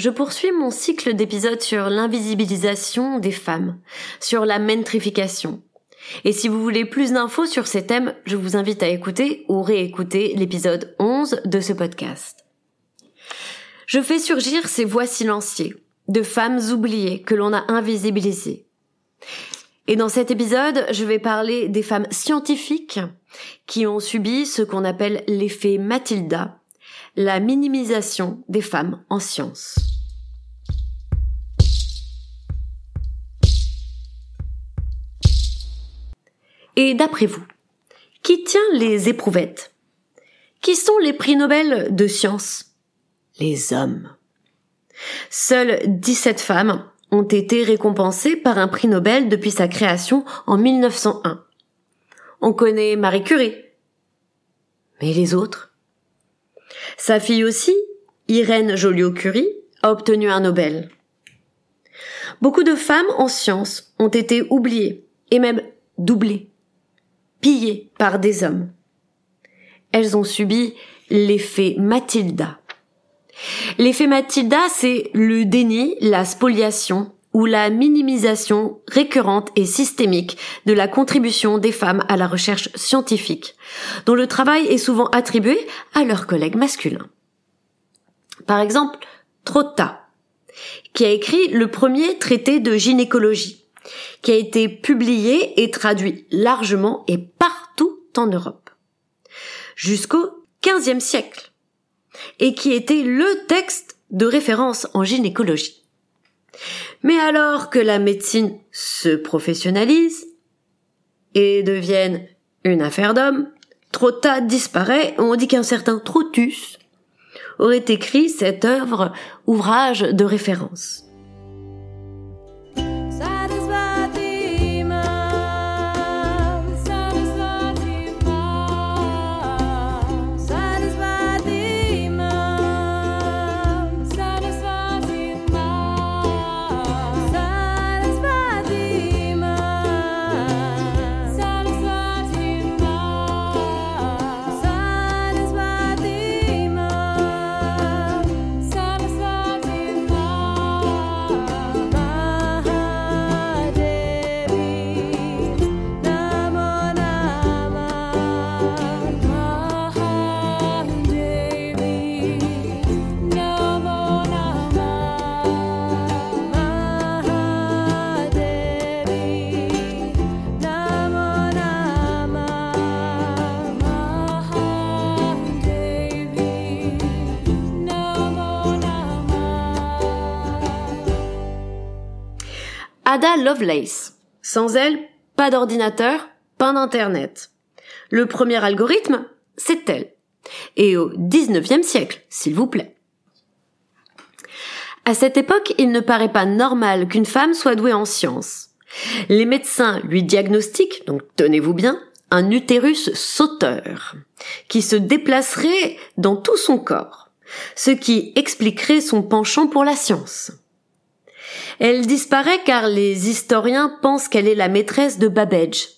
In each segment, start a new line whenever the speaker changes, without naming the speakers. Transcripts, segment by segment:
Je poursuis mon cycle d'épisodes sur l'invisibilisation des femmes, sur la mentrification. Et si vous voulez plus d'infos sur ces thèmes, je vous invite à écouter ou réécouter l'épisode 11 de ce podcast. Je fais surgir ces voix silenciées, de femmes oubliées que l'on a invisibilisées. Et dans cet épisode, je vais parler des femmes scientifiques qui ont subi ce qu'on appelle l'effet Matilda, la minimisation des femmes en sciences. Et d'après vous, qui tient les éprouvettes? Qui sont les prix Nobel de science? Les hommes. Seules 17 femmes ont été récompensées par un prix Nobel depuis sa création en 1901. On connaît Marie Curie. Mais les autres? Sa fille aussi, Irène Joliot-Curie, a obtenu un Nobel. Beaucoup de femmes en sciences ont été oubliées et même doublées pillées par des hommes. Elles ont subi l'effet Matilda. L'effet Matilda, c'est le déni, la spoliation ou la minimisation récurrente et systémique de la contribution des femmes à la recherche scientifique, dont le travail est souvent attribué à leurs collègues masculins. Par exemple, Trotta, qui a écrit le premier traité de gynécologie, qui a été publié et traduit largement et partout en Europe, jusqu'au XVe siècle, et qui était le texte de référence en gynécologie. Mais alors que la médecine se professionnalise et devienne une affaire d'homme, Trotta disparaît, on dit qu'un certain Trotus aurait écrit cette œuvre, ouvrage de référence. Ada Lovelace. Sans elle, pas d'ordinateur, pas d'internet. Le premier algorithme, c'est elle. Et au 19e siècle, s'il vous plaît. À cette époque, il ne paraît pas normal qu'une femme soit douée en sciences. Les médecins lui diagnostiquent, donc tenez-vous bien, un utérus sauteur, qui se déplacerait dans tout son corps, ce qui expliquerait son penchant pour la science. Elle disparaît car les historiens pensent qu'elle est la maîtresse de Babbage,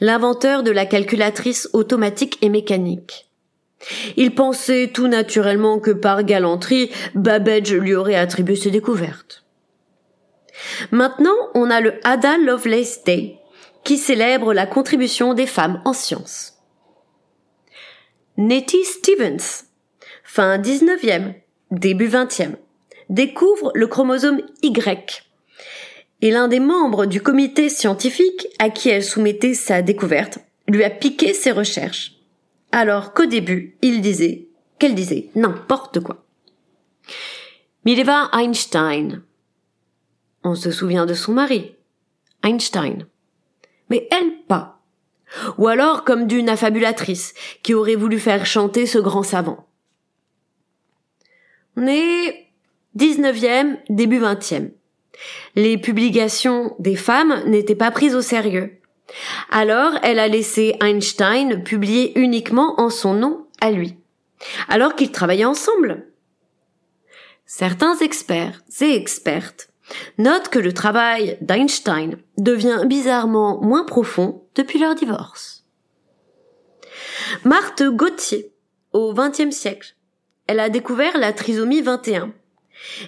l'inventeur de la calculatrice automatique et mécanique. Ils pensaient tout naturellement que par galanterie, Babbage lui aurait attribué ses découvertes. Maintenant, on a le Ada Lovelace Day, qui célèbre la contribution des femmes en sciences. Nettie Stevens, fin 19e, début 20e, découvre le chromosome Y, Et l'un des membres du comité scientifique à qui elle soumettait sa découverte lui a piqué ses recherches. Alors qu'au début, il disait, qu'elle disait n'importe quoi. Mileva Einstein. On se souvient de son mari, Einstein. Mais elle pas. Ou alors comme d'une affabulatrice qui aurait voulu faire chanter ce grand savant. On est 19e, début 20e. Les publications des femmes n'étaient pas prises au sérieux. Alors elle a laissé Einstein publier uniquement en son nom à lui, alors qu'ils travaillaient ensemble. Certains experts et expertes notent que le travail d'Einstein devient bizarrement moins profond depuis leur divorce. Marthe Gauthier, au XXe siècle, elle a découvert la trisomie 21.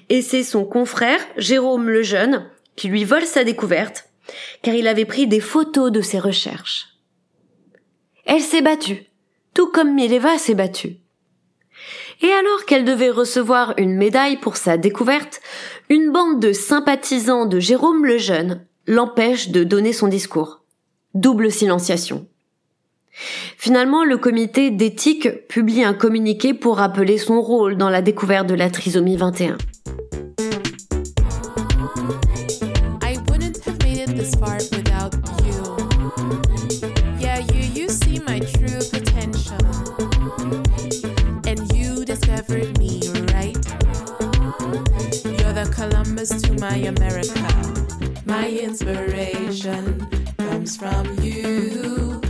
Et c'est son confrère, Jérôme Lejeune, qui lui vole sa découverte, car il avait pris des photos de ses recherches. Elle s'est battue, tout comme Mileva s'est battue. Et alors qu'elle devait recevoir une médaille pour sa découverte, une bande de sympathisants de Jérôme Lejeune l'empêche de donner son discours. Double silenciation. Finalement, le comité d'éthique publie un communiqué pour rappeler son rôle dans la découverte de la trisomie 21. to my America. My inspiration comes from you.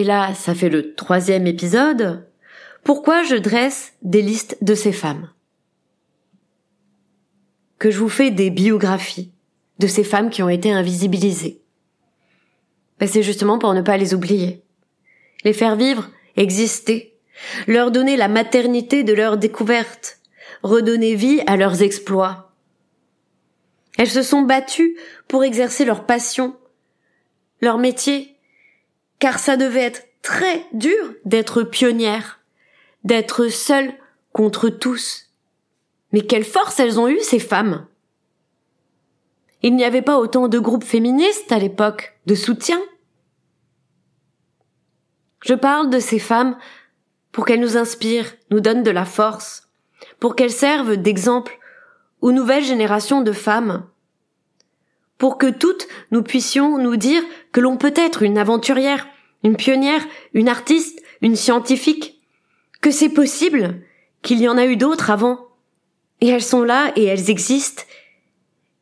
Et là, ça fait le troisième épisode. Pourquoi je dresse des listes de ces femmes? Que je vous fais des biographies de ces femmes qui ont été invisibilisées. Ben, c'est justement pour ne pas les oublier. Les faire vivre, exister, leur donner la maternité de leur découverte, redonner vie à leurs exploits. Elles se sont battues pour exercer leur passion, leur métier, car ça devait être très dur d'être pionnière, d'être seule contre tous. Mais quelle force elles ont eu, ces femmes! Il n'y avait pas autant de groupes féministes à l'époque, de soutien. Je parle de ces femmes pour qu'elles nous inspirent, nous donnent de la force, pour qu'elles servent d'exemple aux nouvelles générations de femmes, pour que toutes nous puissions nous dire que l'on peut être une aventurière, une pionnière, une artiste, une scientifique, que c'est possible, qu'il y en a eu d'autres avant, et elles sont là et elles existent,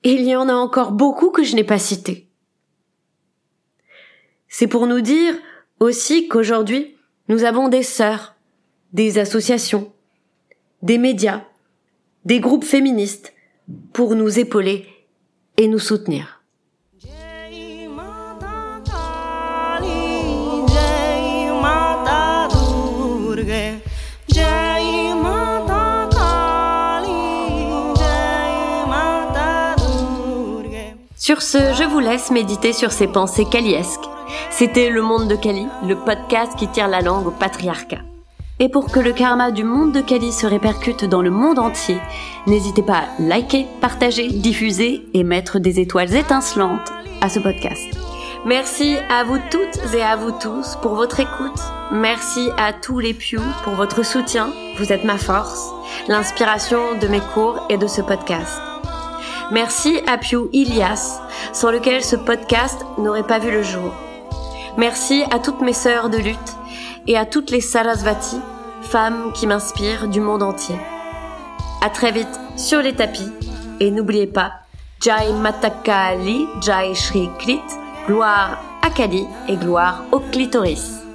et il y en a encore beaucoup que je n'ai pas cités. C'est pour nous dire aussi qu'aujourd'hui, nous avons des sœurs, des associations, des médias, des groupes féministes pour nous épauler et nous soutenir. Sur ce, je vous laisse méditer sur ces pensées caliesques. C'était Le Monde de Kali, le podcast qui tire la langue au patriarcat. Et pour que le karma du monde de Kali se répercute dans le monde entier, n'hésitez pas à liker, partager, diffuser et mettre des étoiles étincelantes à ce podcast. Merci à vous toutes et à vous tous pour votre écoute. Merci à tous les Pew pour votre soutien. Vous êtes ma force, l'inspiration de mes cours et de ce podcast. Merci à Pew Ilias, sans lequel ce podcast n'aurait pas vu le jour. Merci à toutes mes sœurs de lutte et à toutes les Sarasvati, femmes qui m'inspirent du monde entier. À très vite sur les tapis et n'oubliez pas Jai Matakali, Jai Shri Klit, gloire à Kali et gloire au clitoris.